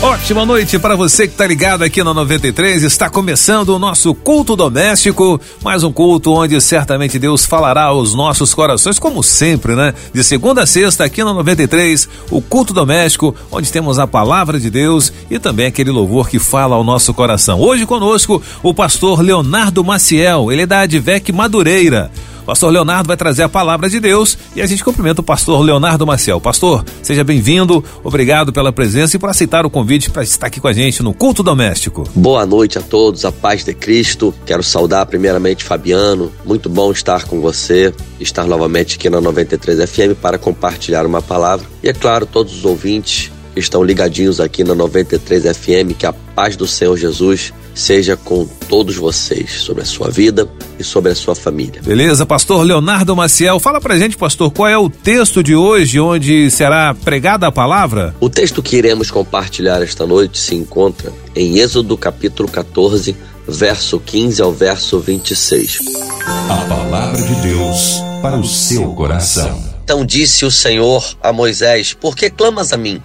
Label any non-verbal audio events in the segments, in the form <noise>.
Ótima noite para você que está ligado aqui na 93. Está começando o nosso culto doméstico, mais um culto onde certamente Deus falará aos nossos corações, como sempre, né? De segunda a sexta aqui na 93, o culto doméstico, onde temos a palavra de Deus e também aquele louvor que fala ao nosso coração. Hoje conosco o pastor Leonardo Maciel, ele é da Advec Madureira. Pastor Leonardo vai trazer a palavra de Deus e a gente cumprimenta o pastor Leonardo Maciel. Pastor, seja bem-vindo, obrigado pela presença e por aceitar o convite para estar aqui com a gente no culto doméstico. Boa noite a todos, a paz de Cristo. Quero saudar primeiramente Fabiano, muito bom estar com você, estar novamente aqui na 93 FM para compartilhar uma palavra. E é claro, todos os ouvintes estão ligadinhos aqui na 93 FM, que a paz do Senhor Jesus seja com todos vocês, sobre a sua vida e sobre a sua família. Beleza, pastor Leonardo Maciel, fala pra gente, pastor, qual é o texto de hoje onde será pregada a palavra? O texto que iremos compartilhar esta noite se encontra em Êxodo capítulo 14, verso 15 ao verso 26. A palavra de Deus para o seu coração. Então disse o Senhor a Moisés: Por que clamas a mim?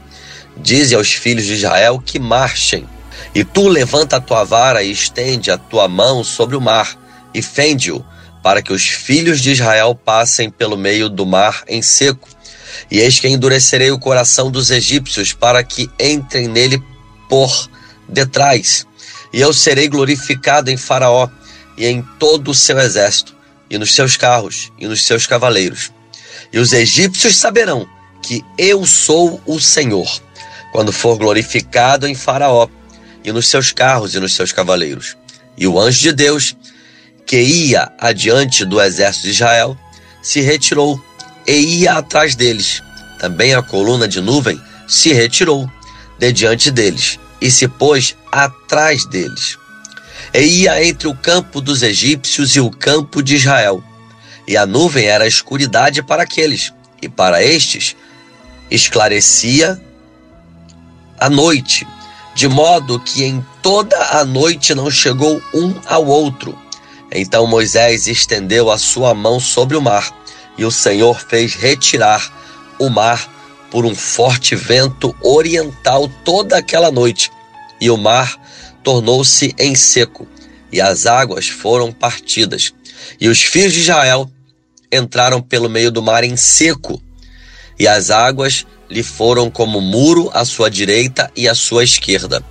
Dize aos filhos de Israel que marchem. E tu levanta a tua vara e estende a tua mão sobre o mar, e fende-o, para que os filhos de Israel passem pelo meio do mar em seco. E eis que endurecerei o coração dos egípcios, para que entrem nele por detrás. E eu serei glorificado em Faraó e em todo o seu exército, e nos seus carros, e nos seus cavaleiros. E os egípcios saberão que eu sou o Senhor, quando for glorificado em Faraó e nos seus carros e nos seus cavaleiros. E o anjo de Deus, que ia adiante do exército de Israel, se retirou e ia atrás deles. Também a coluna de nuvem se retirou de diante deles e se pôs atrás deles. E ia entre o campo dos egípcios e o campo de Israel. E a nuvem era escuridade para aqueles, e para estes esclarecia a noite de modo que em toda a noite não chegou um ao outro. Então Moisés estendeu a sua mão sobre o mar, e o Senhor fez retirar o mar por um forte vento oriental toda aquela noite, e o mar tornou-se em seco, e as águas foram partidas. E os filhos de Israel entraram pelo meio do mar em seco, e as águas lhe foram como muro à sua direita e à sua esquerda.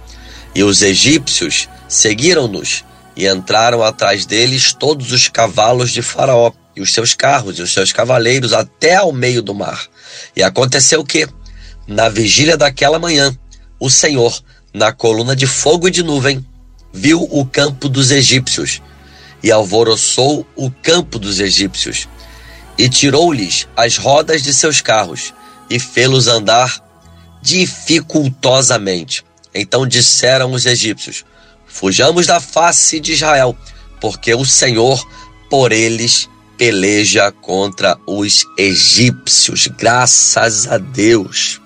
E os egípcios seguiram-nos e entraram atrás deles todos os cavalos de Faraó e os seus carros e os seus cavaleiros até ao meio do mar. E aconteceu que, na vigília daquela manhã, o Senhor, na coluna de fogo e de nuvem, viu o campo dos egípcios e alvoroçou o campo dos egípcios e tirou-lhes as rodas de seus carros e fê-los andar dificultosamente. Então disseram os egípcios: Fujamos da face de Israel, porque o Senhor por eles peleja contra os egípcios. Graças a Deus.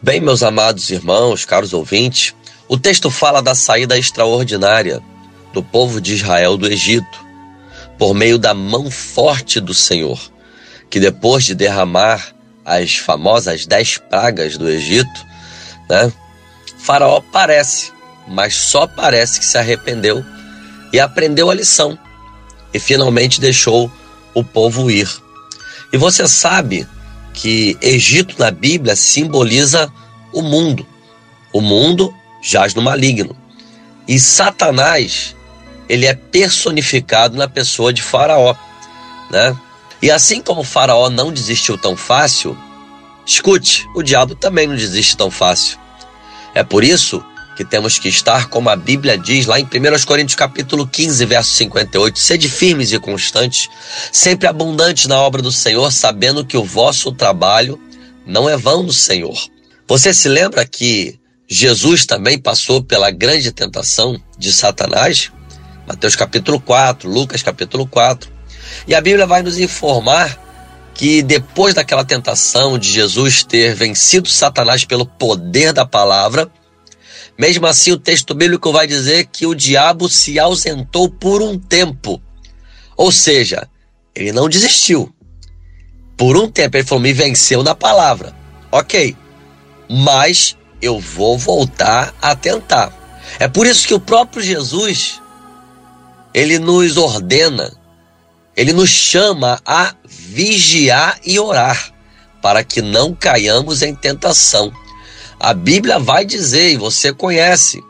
Bem, meus amados irmãos, caros ouvintes, o texto fala da saída extraordinária do povo de Israel do Egito, por meio da mão forte do Senhor, que depois de derramar as famosas dez pragas do Egito, né? Faraó parece, mas só parece que se arrependeu e aprendeu a lição e finalmente deixou o povo ir. E você sabe que Egito na Bíblia simboliza o mundo. O mundo jaz no maligno. E Satanás, ele é personificado na pessoa de Faraó, né? E assim como Faraó não desistiu tão fácil, escute, o diabo também não desiste tão fácil. É por isso que temos que estar, como a Bíblia diz lá em 1 Coríntios capítulo 15, verso 58, sede firmes e constantes, sempre abundantes na obra do Senhor, sabendo que o vosso trabalho não é vão no Senhor. Você se lembra que Jesus também passou pela grande tentação de Satanás? Mateus capítulo 4, Lucas capítulo 4. E a Bíblia vai nos informar que depois daquela tentação de Jesus ter vencido Satanás pelo poder da palavra, Mesmo assim, o texto bíblico vai dizer que o diabo se ausentou por um tempo. Ou seja, ele não desistiu. Por um tempo ele falou: me venceu na palavra. Ok, mas eu vou voltar a tentar. É por isso que o próprio Jesus ele nos ordena, ele nos chama a vigiar e orar para que não caiamos em tentação. A Bíblia vai dizer, e você conhece,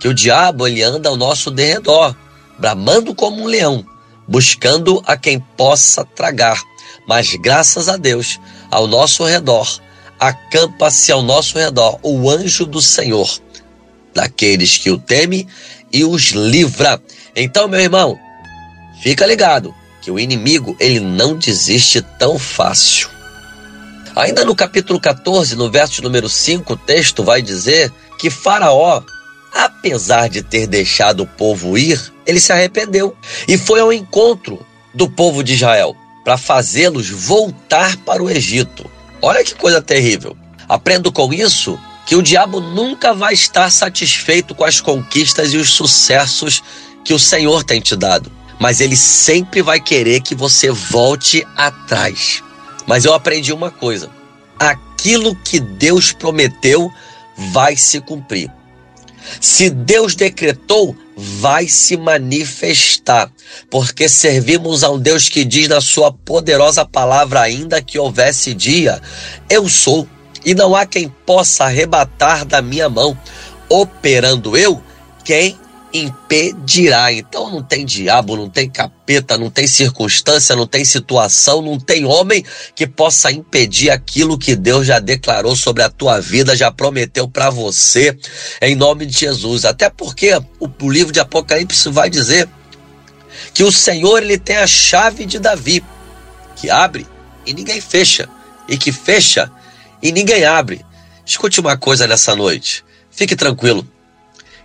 que o diabo ele anda ao nosso derredor, bramando como um leão, buscando a quem possa tragar. Mas graças a Deus, ao nosso redor, acampa-se ao nosso redor o anjo do Senhor, daqueles que o temem e os livra. Então, meu irmão, fica ligado que o inimigo ele não desiste tão fácil. Ainda no capítulo 14, no verso número 5, o texto vai dizer que Faraó, apesar de ter deixado o povo ir, ele se arrependeu e foi ao encontro do povo de Israel para fazê-los voltar para o Egito. Olha que coisa terrível. Aprendo com isso que o diabo nunca vai estar satisfeito com as conquistas e os sucessos que o Senhor tem te dado, mas ele sempre vai querer que você volte atrás. Mas eu aprendi uma coisa: aquilo que Deus prometeu vai se cumprir. Se Deus decretou, vai se manifestar, porque servimos a um Deus que diz na sua poderosa palavra, ainda que houvesse dia, eu sou, e não há quem possa arrebatar da minha mão. Operando eu, quem impedirá. Então não tem diabo, não tem capeta, não tem circunstância, não tem situação, não tem homem que possa impedir aquilo que Deus já declarou sobre a tua vida, já prometeu para você, em nome de Jesus. Até porque o, o livro de Apocalipse vai dizer que o Senhor ele tem a chave de Davi, que abre e ninguém fecha, e que fecha e ninguém abre. Escute uma coisa nessa noite. Fique tranquilo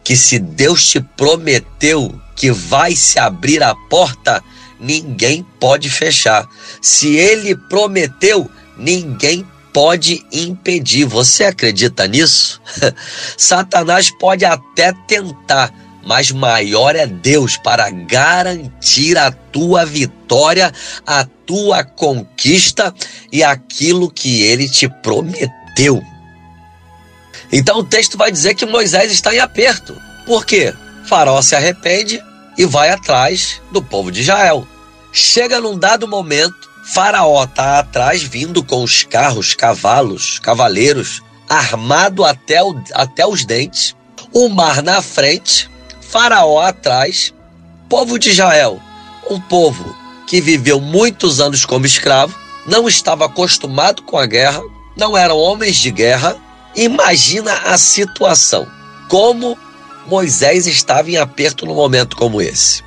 que se Deus te prometeu que vai se abrir a porta, ninguém pode fechar. Se ele prometeu, ninguém pode impedir. Você acredita nisso? <laughs> Satanás pode até tentar, mas maior é Deus para garantir a tua vitória, a tua conquista e aquilo que ele te prometeu. Então o texto vai dizer que Moisés está em aperto. Por quê? Faraó se arrepende e vai atrás do povo de Israel. Chega num dado momento, Faraó está atrás, vindo com os carros, cavalos, cavaleiros, armado até, o, até os dentes, o mar na frente, Faraó atrás, povo de Israel, um povo que viveu muitos anos como escravo, não estava acostumado com a guerra, não eram homens de guerra, Imagina a situação. Como Moisés estava em aperto num momento como esse.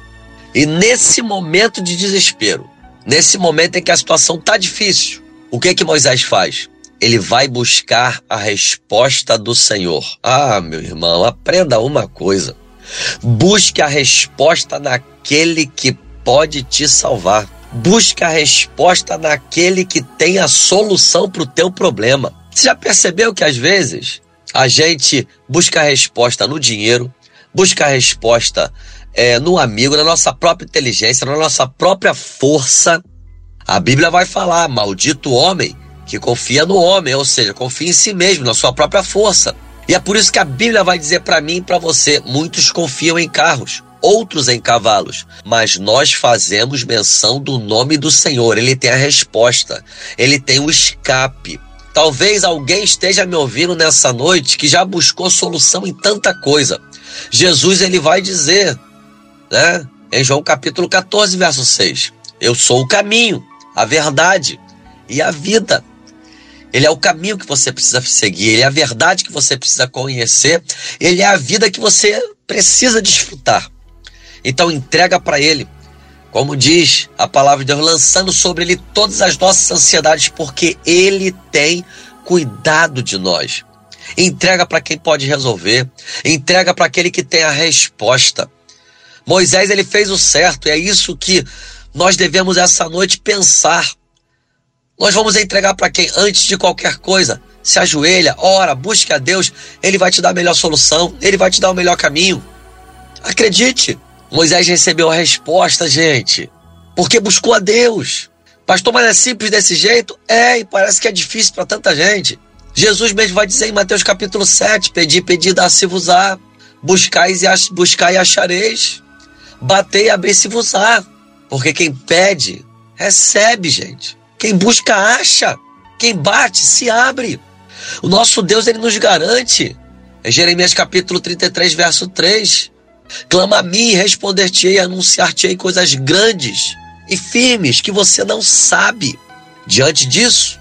E nesse momento de desespero, nesse momento em que a situação está difícil, o que que Moisés faz? Ele vai buscar a resposta do Senhor. Ah, meu irmão, aprenda uma coisa. Busque a resposta naquele que pode te salvar. Busque a resposta naquele que tem a solução para o teu problema. Você já percebeu que às vezes a gente busca a resposta no dinheiro, busca a resposta é, no amigo, na nossa própria inteligência, na nossa própria força? A Bíblia vai falar: maldito homem que confia no homem, ou seja, confia em si mesmo, na sua própria força. E é por isso que a Bíblia vai dizer para mim e para você: muitos confiam em carros, outros em cavalos, mas nós fazemos menção do nome do Senhor. Ele tem a resposta, ele tem o escape. Talvez alguém esteja me ouvindo nessa noite que já buscou solução em tanta coisa. Jesus ele vai dizer, né, em João capítulo 14, verso 6, eu sou o caminho, a verdade e a vida. Ele é o caminho que você precisa seguir, ele é a verdade que você precisa conhecer, ele é a vida que você precisa desfrutar. Então entrega para ele como diz a palavra de Deus, lançando sobre ele todas as nossas ansiedades, porque ele tem cuidado de nós. Entrega para quem pode resolver, entrega para aquele que tem a resposta. Moisés ele fez o certo, é isso que nós devemos essa noite pensar. Nós vamos entregar para quem antes de qualquer coisa, se ajoelha, ora, busque a Deus, Ele vai te dar a melhor solução, Ele vai te dar o melhor caminho. Acredite, Moisés recebeu a resposta, gente, porque buscou a Deus. Pastor, mas é simples desse jeito? É, e parece que é difícil para tanta gente. Jesus mesmo vai dizer em Mateus capítulo 7: Pedi, pedi, dá-se-vos-á. Buscais e, ach, buscai e achareis. Batei e abri-se-vos-á. Porque quem pede, recebe, gente. Quem busca, acha. Quem bate, se abre. O nosso Deus, ele nos garante. É Jeremias capítulo 33, verso 3. Clama a mim e responder-te-ei, anunciar-te-ei coisas grandes e firmes que você não sabe. Diante disso,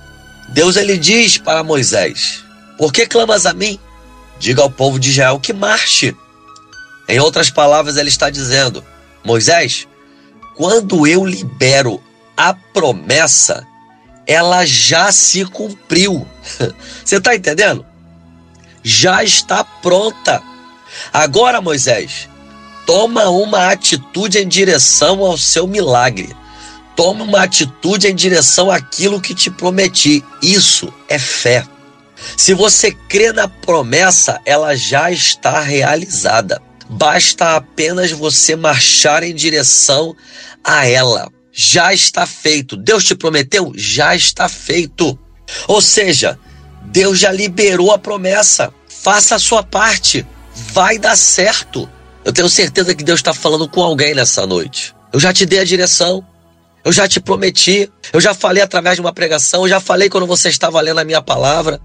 Deus ele diz para Moisés: Por que clamas a mim? Diga ao povo de Israel que marche. Em outras palavras, ele está dizendo: Moisés, quando eu libero a promessa, ela já se cumpriu. <laughs> Você está entendendo? Já está pronta. Agora, Moisés, toma uma atitude em direção ao seu milagre. Toma uma atitude em direção àquilo que te prometi. Isso é fé. Se você crê na promessa, ela já está realizada. Basta apenas você marchar em direção a ela. Já está feito. Deus te prometeu? Já está feito. Ou seja, Deus já liberou a promessa. Faça a sua parte. Vai dar certo. Eu tenho certeza que Deus está falando com alguém nessa noite. Eu já te dei a direção. Eu já te prometi. Eu já falei através de uma pregação. Eu já falei quando você estava lendo a minha palavra.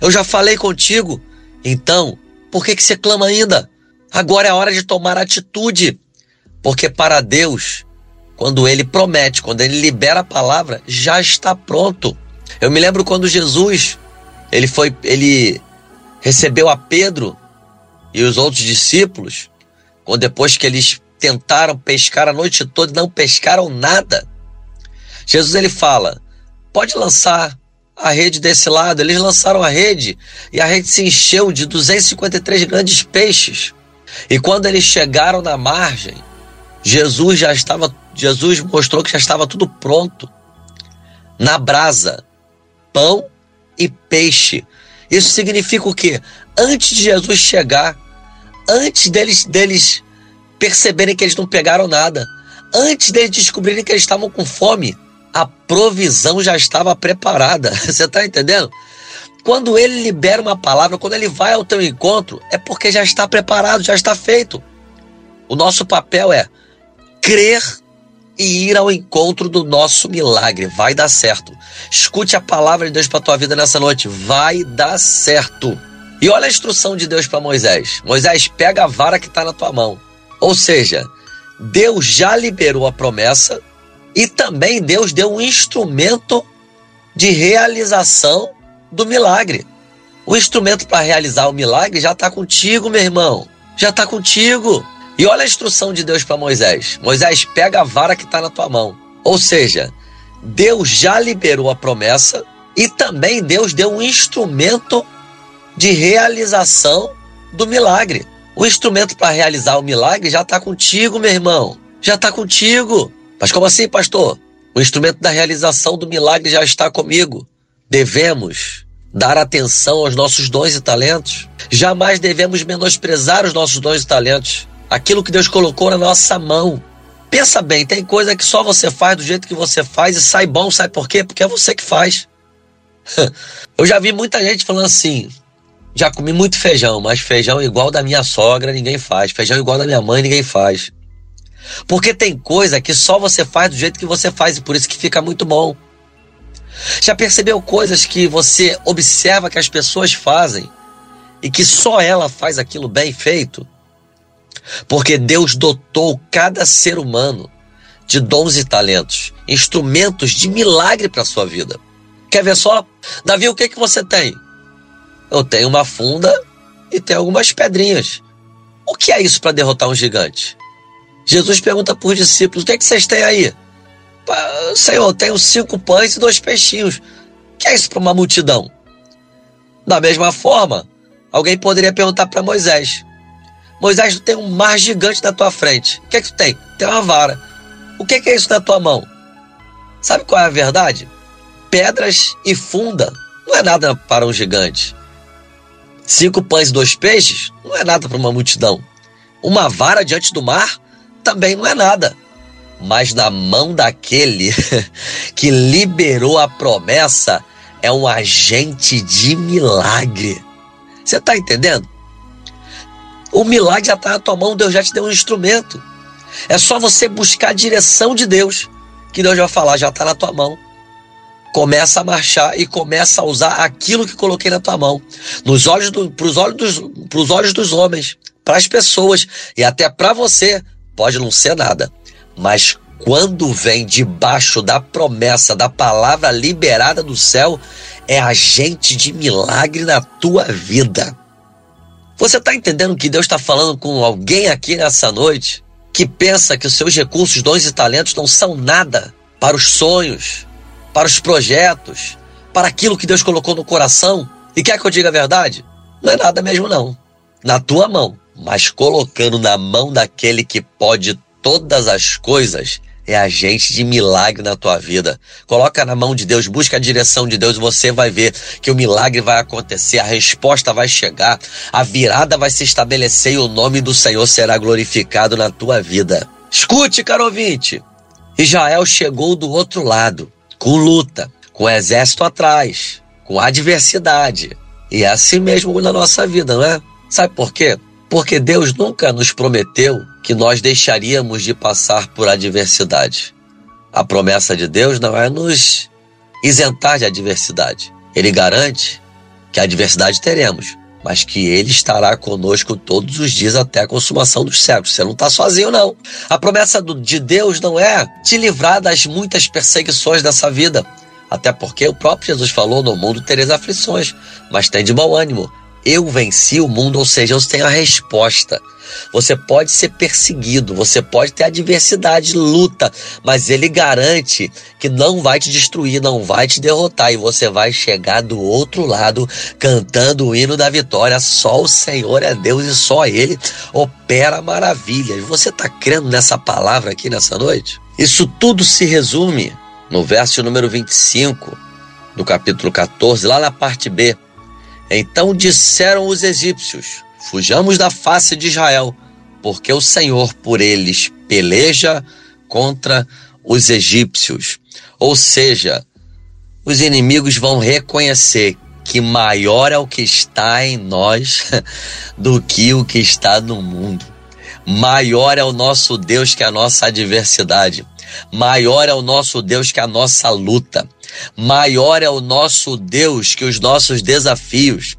Eu já falei contigo. Então, por que, que você clama ainda? Agora é a hora de tomar atitude. Porque para Deus, quando Ele promete, quando Ele libera a palavra, já está pronto. Eu me lembro quando Jesus, ele foi, ele recebeu a Pedro e os outros discípulos, quando depois que eles tentaram pescar a noite toda e não pescaram nada. Jesus ele fala: pode lançar a rede desse lado. Eles lançaram a rede e a rede se encheu de 253 grandes peixes. E quando eles chegaram na margem, Jesus já estava, Jesus mostrou que já estava tudo pronto. Na brasa, pão e peixe. Isso significa o quê? Antes de Jesus chegar, antes deles, deles perceberem que eles não pegaram nada, antes deles descobrirem que eles estavam com fome, a provisão já estava preparada. <laughs> Você está entendendo? Quando ele libera uma palavra, quando ele vai ao teu encontro, é porque já está preparado, já está feito. O nosso papel é crer e ir ao encontro do nosso milagre. Vai dar certo. Escute a palavra de Deus para tua vida nessa noite. Vai dar certo. E olha a instrução de Deus para Moisés. Moisés, pega a vara que está na tua mão. Ou seja, Deus já liberou a promessa e também Deus deu um instrumento de realização do milagre. O instrumento para realizar o milagre já está contigo, meu irmão. Já está contigo. E olha a instrução de Deus para Moisés: Moisés, pega a vara que está na tua mão. Ou seja, Deus já liberou a promessa e também Deus deu um instrumento de realização do milagre. O instrumento para realizar o milagre já está contigo, meu irmão. Já está contigo. Mas como assim, pastor? O instrumento da realização do milagre já está comigo. Devemos dar atenção aos nossos dons e talentos. Jamais devemos menosprezar os nossos dons e talentos. Aquilo que Deus colocou na nossa mão. Pensa bem, tem coisa que só você faz do jeito que você faz e sai bom, sabe por quê? Porque é você que faz. <laughs> Eu já vi muita gente falando assim: já comi muito feijão, mas feijão igual da minha sogra ninguém faz. Feijão igual da minha mãe ninguém faz. Porque tem coisa que só você faz do jeito que você faz e por isso que fica muito bom. Já percebeu coisas que você observa que as pessoas fazem e que só ela faz aquilo bem feito? Porque Deus dotou cada ser humano de dons e talentos, instrumentos de milagre para a sua vida. Quer ver só? Davi, o que, que você tem? Eu tenho uma funda e tenho algumas pedrinhas. O que é isso para derrotar um gigante? Jesus pergunta para os discípulos: O que, é que vocês têm aí? Senhor, eu tenho cinco pães e dois peixinhos. O que é isso para uma multidão? Da mesma forma, alguém poderia perguntar para Moisés: Moisés, tu tem um mar gigante na tua frente. O que é que tu tem? Tem uma vara. O que é, que é isso na tua mão? Sabe qual é a verdade? Pedras e funda não é nada para um gigante. Cinco pães e dois peixes não é nada para uma multidão. Uma vara diante do mar também não é nada. Mas na mão daquele <laughs> que liberou a promessa é um agente de milagre. Você está entendendo? O milagre já está na tua mão, Deus já te deu um instrumento. É só você buscar a direção de Deus, que Deus vai falar, já está na tua mão começa a marchar e começa a usar aquilo que coloquei na tua mão, nos olhos do, pros olhos dos, pros olhos dos homens, para as pessoas e até para você, pode não ser nada, mas quando vem debaixo da promessa da palavra liberada do céu, é agente de milagre na tua vida. Você está entendendo que Deus está falando com alguém aqui nessa noite que pensa que os seus recursos, dons e talentos não são nada para os sonhos, para os projetos, para aquilo que Deus colocou no coração. E quer que eu diga a verdade? Não é nada mesmo, não. Na tua mão, mas colocando na mão daquele que pode todas as coisas, é agente de milagre na tua vida. Coloca na mão de Deus, busca a direção de Deus, você vai ver que o milagre vai acontecer, a resposta vai chegar, a virada vai se estabelecer e o nome do Senhor será glorificado na tua vida. Escute, caro ouvinte. Israel chegou do outro lado com luta, com exército atrás, com adversidade. E é assim mesmo na nossa vida, não é? Sabe por quê? Porque Deus nunca nos prometeu que nós deixaríamos de passar por adversidade. A promessa de Deus não é nos isentar de adversidade. Ele garante que adversidade teremos, mas que Ele estará conosco todos os dias até a consumação dos séculos. Você não está sozinho, não. A promessa de Deus não é te livrar das muitas perseguições dessa vida. Até porque o próprio Jesus falou: no mundo tereis aflições, mas tem de bom ânimo eu venci o mundo, ou seja, eu tenho a resposta. Você pode ser perseguido, você pode ter adversidade, luta, mas ele garante que não vai te destruir, não vai te derrotar e você vai chegar do outro lado cantando o hino da vitória. Só o Senhor é Deus e só ele opera maravilhas. Você está crendo nessa palavra aqui nessa noite? Isso tudo se resume no verso número 25 do capítulo 14, lá na parte B então disseram os egípcios: Fujamos da face de Israel, porque o Senhor por eles peleja contra os egípcios. Ou seja, os inimigos vão reconhecer que maior é o que está em nós <laughs> do que o que está no mundo. Maior é o nosso Deus que a nossa adversidade. Maior é o nosso Deus que a nossa luta. Maior é o nosso Deus que os nossos desafios.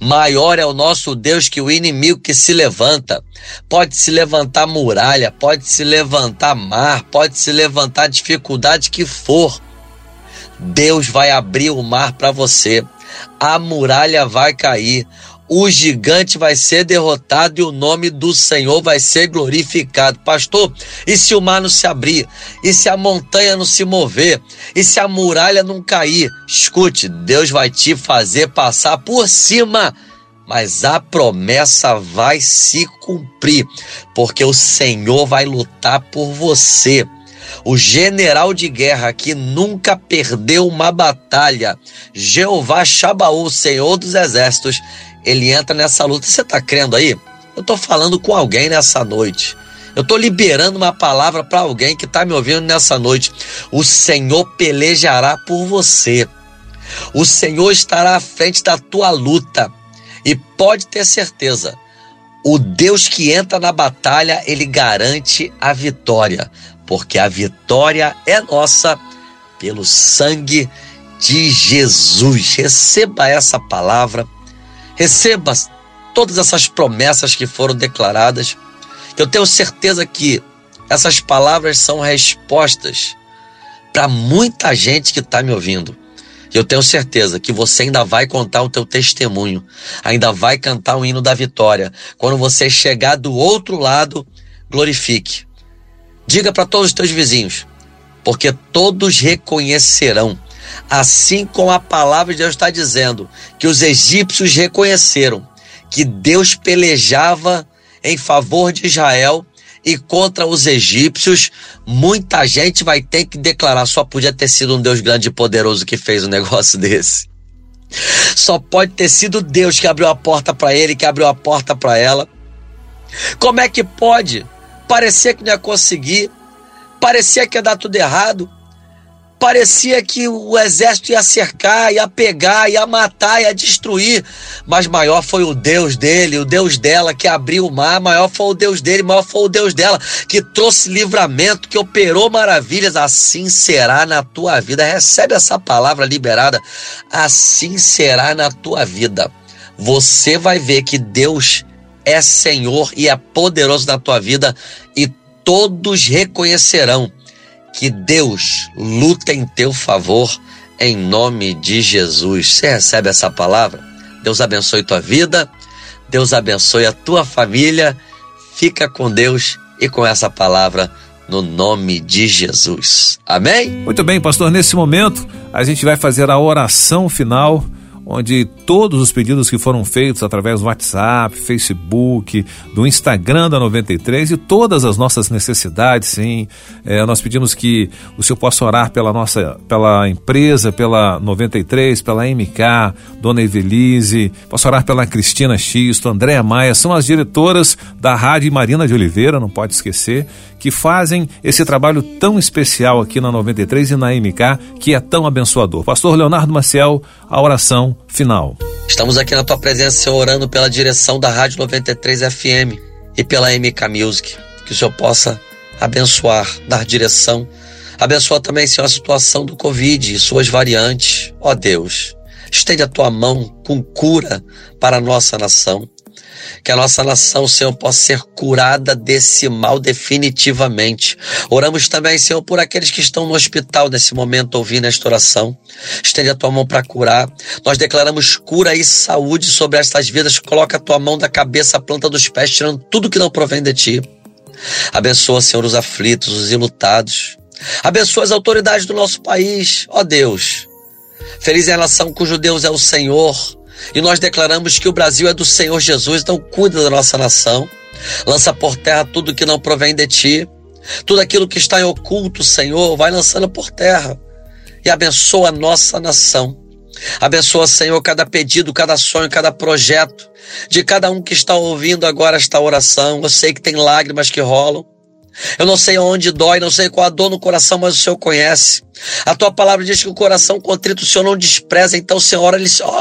Maior é o nosso Deus que o inimigo que se levanta. Pode se levantar muralha, pode se levantar mar, pode se levantar dificuldade que for. Deus vai abrir o mar para você. A muralha vai cair o gigante vai ser derrotado e o nome do Senhor vai ser glorificado. Pastor, e se o mar não se abrir? E se a montanha não se mover? E se a muralha não cair? Escute, Deus vai te fazer passar por cima mas a promessa vai se cumprir, porque o Senhor vai lutar por você. O general de guerra que nunca perdeu uma batalha, Jeová Shabaú, Senhor dos exércitos, ele entra nessa luta. Você está crendo aí? Eu estou falando com alguém nessa noite. Eu estou liberando uma palavra para alguém que está me ouvindo nessa noite. O Senhor pelejará por você. O Senhor estará à frente da tua luta. E pode ter certeza, o Deus que entra na batalha, ele garante a vitória, porque a vitória é nossa pelo sangue de Jesus. Receba essa palavra receba todas essas promessas que foram declaradas. Eu tenho certeza que essas palavras são respostas para muita gente que está me ouvindo. Eu tenho certeza que você ainda vai contar o teu testemunho, ainda vai cantar o hino da vitória. Quando você chegar do outro lado, glorifique. Diga para todos os teus vizinhos, porque todos reconhecerão Assim como a palavra de Deus está dizendo que os egípcios reconheceram que Deus pelejava em favor de Israel e contra os egípcios, muita gente vai ter que declarar: só podia ter sido um Deus grande e poderoso que fez um <laughs> negócio desse. Só pode ter sido Deus que abriu a porta para ele, que abriu a porta para ela. Como é que pode? Parecia que não ia conseguir, parecia que ia dar tudo errado, parecia que o exército ia cercar, ia pegar, ia matar, ia destruir. Mas maior foi o Deus dele, o Deus dela que abriu o mar, maior foi o Deus dele, maior foi o Deus dela que trouxe livramento, que operou maravilhas. Assim será na tua vida. Recebe essa palavra liberada. Assim será na tua vida. Você vai ver que Deus é Senhor e é poderoso na tua vida e todos reconhecerão que Deus luta em teu favor em nome de Jesus. Você recebe essa palavra? Deus abençoe tua vida, Deus abençoe a tua família. Fica com Deus e com essa palavra no nome de Jesus. Amém? Muito bem, pastor. Nesse momento, a gente vai fazer a oração final onde todos os pedidos que foram feitos através do WhatsApp, Facebook, do Instagram da 93 e todas as nossas necessidades, sim. É, nós pedimos que o senhor possa orar pela nossa, pela empresa, pela 93, pela MK, Dona Evelise, possa orar pela Cristina Xisto, Andréa Maia, são as diretoras da Rádio Marina de Oliveira, não pode esquecer, que fazem esse trabalho tão especial aqui na 93 e na MK, que é tão abençoador. Pastor Leonardo Maciel, a oração final. Estamos aqui na tua presença, orando pela direção da Rádio 93 FM e pela MK Music. Que o Senhor possa abençoar, dar direção. Abençoa também, Senhor, a situação do Covid e suas variantes. Ó Deus, estende a tua mão com cura para a nossa nação que a nossa nação, Senhor, possa ser curada desse mal definitivamente. Oramos também, Senhor, por aqueles que estão no hospital nesse momento ouvindo esta oração. Estende a tua mão para curar. Nós declaramos cura e saúde sobre estas vidas. Coloca a tua mão da cabeça à planta dos pés, tirando tudo que não provém de ti. Abençoa, Senhor, os aflitos, os ilutados. Abençoa as autoridades do nosso país, ó Deus. Feliz é a nação cujo Deus é o Senhor e nós declaramos que o Brasil é do Senhor Jesus, então cuida da nossa nação. Lança por terra tudo que não provém de ti. Tudo aquilo que está em oculto, Senhor, vai lançando por terra. E abençoa a nossa nação. Abençoa, Senhor, cada pedido, cada sonho, cada projeto de cada um que está ouvindo agora esta oração. Eu sei que tem lágrimas que rolam. Eu não sei onde dói, não sei qual a dor no coração, mas o Senhor conhece. A tua palavra diz que o coração contrito o Senhor não despreza. Então, Senhor,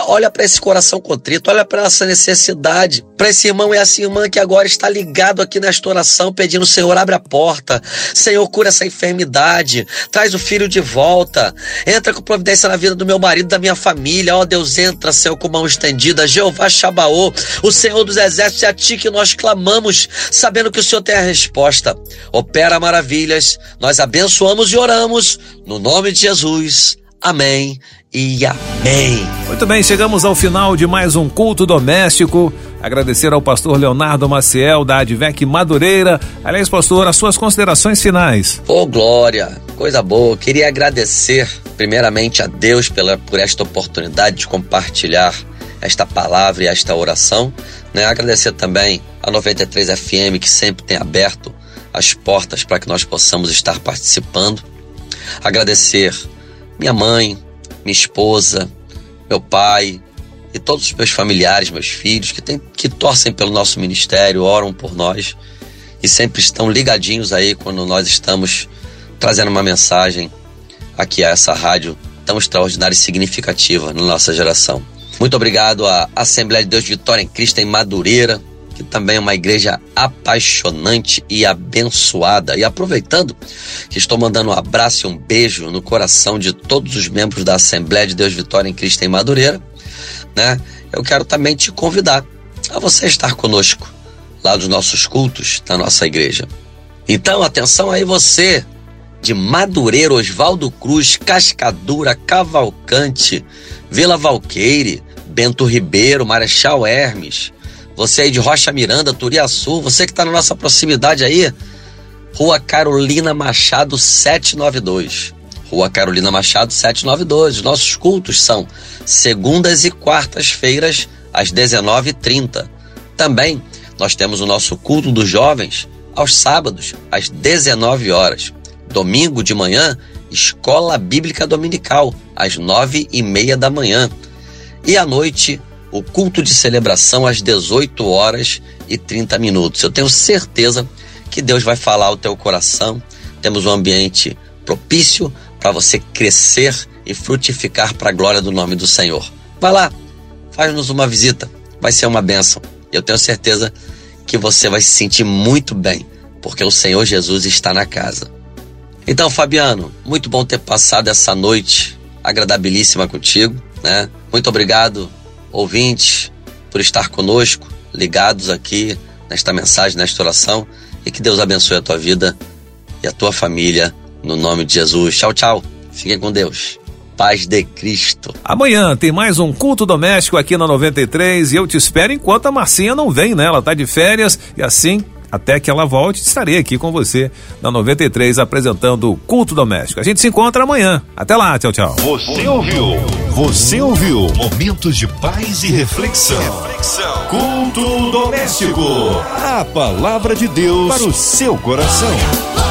olha, para esse coração contrito, olha para essa necessidade, para esse irmão e essa irmã que agora está ligado aqui nesta oração, pedindo: Senhor, abre a porta. Senhor, cura essa enfermidade. Traz o filho de volta. Entra com providência na vida do meu marido, da minha família. Ó oh, Deus, entra, Senhor, com mão estendida. Jeová Shabaô, o Senhor dos exércitos, é a ti que nós clamamos, sabendo que o Senhor tem a resposta. Opera maravilhas. Nós abençoamos e oramos no nome de Jesus. Amém e amém. Muito bem, chegamos ao final de mais um culto doméstico. Agradecer ao pastor Leonardo Maciel da Advec Madureira. Aliás, pastor, as suas considerações finais. Ô, oh, glória, coisa boa. Queria agradecer primeiramente a Deus pela, por esta oportunidade de compartilhar esta palavra e esta oração. Né? Agradecer também a 93 FM que sempre tem aberto as portas para que nós possamos estar participando agradecer minha mãe, minha esposa, meu pai e todos os meus familiares, meus filhos que, tem, que torcem pelo nosso ministério, oram por nós e sempre estão ligadinhos aí quando nós estamos trazendo uma mensagem aqui a essa rádio tão extraordinária e significativa na nossa geração. Muito obrigado à Assembleia de Deus Vitória em Cristo em Madureira, que também é uma igreja apaixonante e abençoada. E aproveitando que estou mandando um abraço e um beijo no coração de todos os membros da Assembleia de Deus Vitória em Cristo em Madureira, né? Eu quero também te convidar a você estar conosco lá dos nossos cultos da nossa igreja. Então, atenção aí você de Madureira, Oswaldo Cruz, Cascadura, Cavalcante, Vila Valqueire, Bento Ribeiro, Marechal Hermes, você aí de Rocha Miranda, Turiaçu, você que está na nossa proximidade aí, Rua Carolina Machado 792. Rua Carolina Machado 792. Os nossos cultos são segundas e quartas-feiras às 19h30. Também nós temos o nosso culto dos jovens aos sábados às 19 horas. Domingo de manhã, Escola Bíblica Dominical às nove e meia da manhã. E à noite, o culto de celebração às 18 horas e 30 minutos. Eu tenho certeza que Deus vai falar ao teu coração. Temos um ambiente propício para você crescer e frutificar para a glória do nome do Senhor. Vai lá, faz-nos uma visita, vai ser uma bênção. Eu tenho certeza que você vai se sentir muito bem, porque o Senhor Jesus está na casa. Então, Fabiano, muito bom ter passado essa noite agradabilíssima contigo, né? Muito obrigado, ouvinte, por estar conosco, ligados aqui nesta mensagem, nesta oração, e que Deus abençoe a tua vida e a tua família, no nome de Jesus. Tchau, tchau. Fiquem com Deus paz de Cristo. Amanhã tem mais um culto doméstico aqui na 93 e eu te espero enquanto a Marcinha não vem, né? Ela tá de férias e assim até que ela volte, estarei aqui com você na 93 apresentando o Culto Doméstico. A gente se encontra amanhã. Até lá, tchau, tchau. Você ouviu? Você ouviu? Momentos de paz e reflexão. reflexão. Culto Doméstico. A palavra de Deus para o seu coração.